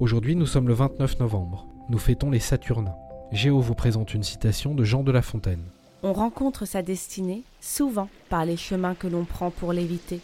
Aujourd'hui, nous sommes le 29 novembre. Nous fêtons les Saturnins. Géo vous présente une citation de Jean de La Fontaine. On rencontre sa destinée souvent par les chemins que l'on prend pour l'éviter.